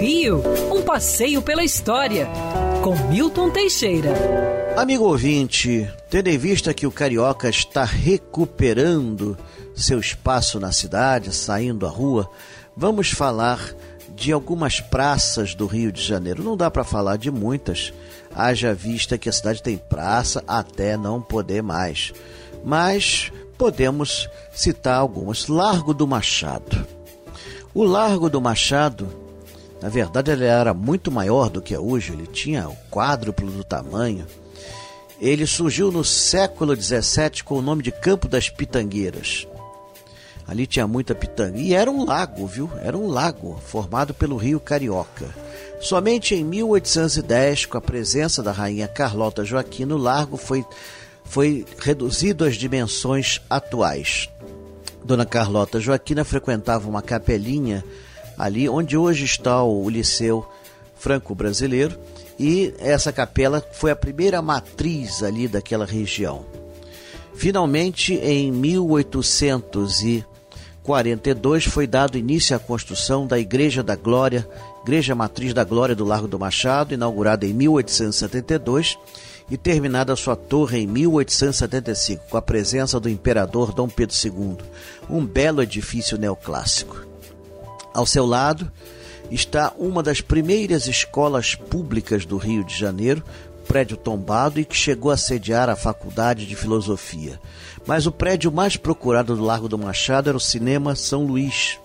Rio, um passeio pela história, com Milton Teixeira. Amigo ouvinte, tendo em vista que o carioca está recuperando seu espaço na cidade, saindo à rua, vamos falar de algumas praças do Rio de Janeiro. Não dá para falar de muitas, haja vista que a cidade tem praça até não poder mais. Mas podemos citar algumas. Largo do Machado. O Largo do Machado, na verdade, ele era muito maior do que é hoje, ele tinha o quádruplo do tamanho. Ele surgiu no século XVII com o nome de Campo das Pitangueiras. Ali tinha muita pitanga. E era um lago, viu? Era um lago formado pelo rio Carioca. Somente em 1810, com a presença da rainha Carlota Joaquina, o largo foi, foi reduzido às dimensões atuais. Dona Carlota Joaquina frequentava uma capelinha ali onde hoje está o Liceu Franco-Brasileiro e essa capela foi a primeira matriz ali daquela região. Finalmente, em 1842 foi dado início à construção da Igreja da Glória, Igreja Matriz da Glória do Largo do Machado, inaugurada em 1872 e terminada sua torre em 1875, com a presença do imperador Dom Pedro II, um belo edifício neoclássico. Ao seu lado está uma das primeiras escolas públicas do Rio de Janeiro, prédio tombado e que chegou a sediar a Faculdade de Filosofia. Mas o prédio mais procurado do Largo do Machado era o Cinema São Luís,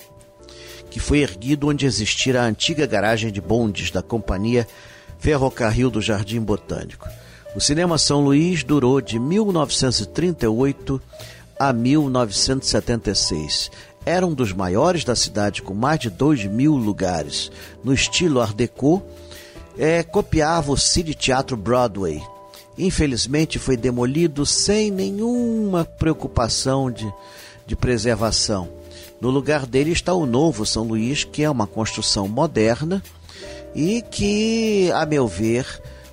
que foi erguido onde existira a antiga garagem de bondes da Companhia Ferrocarril do Jardim Botânico. O Cinema São Luís durou de 1938 a 1976. Era um dos maiores da cidade, com mais de 2 mil lugares. No estilo Art Deco, é, copiava o City Teatro Broadway. Infelizmente foi demolido sem nenhuma preocupação de, de preservação. No lugar dele está o novo São Luís, que é uma construção moderna e que, a meu ver,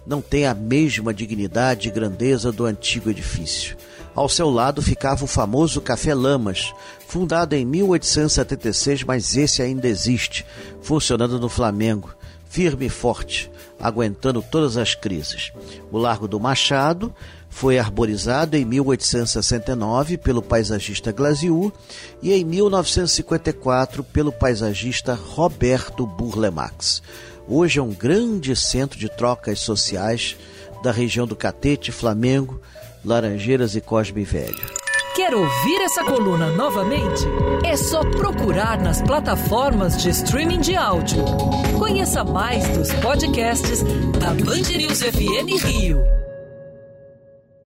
não tem a mesma dignidade e grandeza do antigo edifício. Ao seu lado ficava o famoso Café Lamas, fundado em 1876, mas esse ainda existe, funcionando no Flamengo, firme e forte, aguentando todas as crises. O Largo do Machado foi arborizado em 1869 pelo paisagista Glaziu e em 1954 pelo paisagista Roberto Burlemax. Hoje é um grande centro de trocas sociais da região do Catete, Flamengo, Laranjeiras e Cosme Velho. Quer ouvir essa coluna novamente? É só procurar nas plataformas de streaming de áudio. Conheça mais dos podcasts da Band News FM Rio.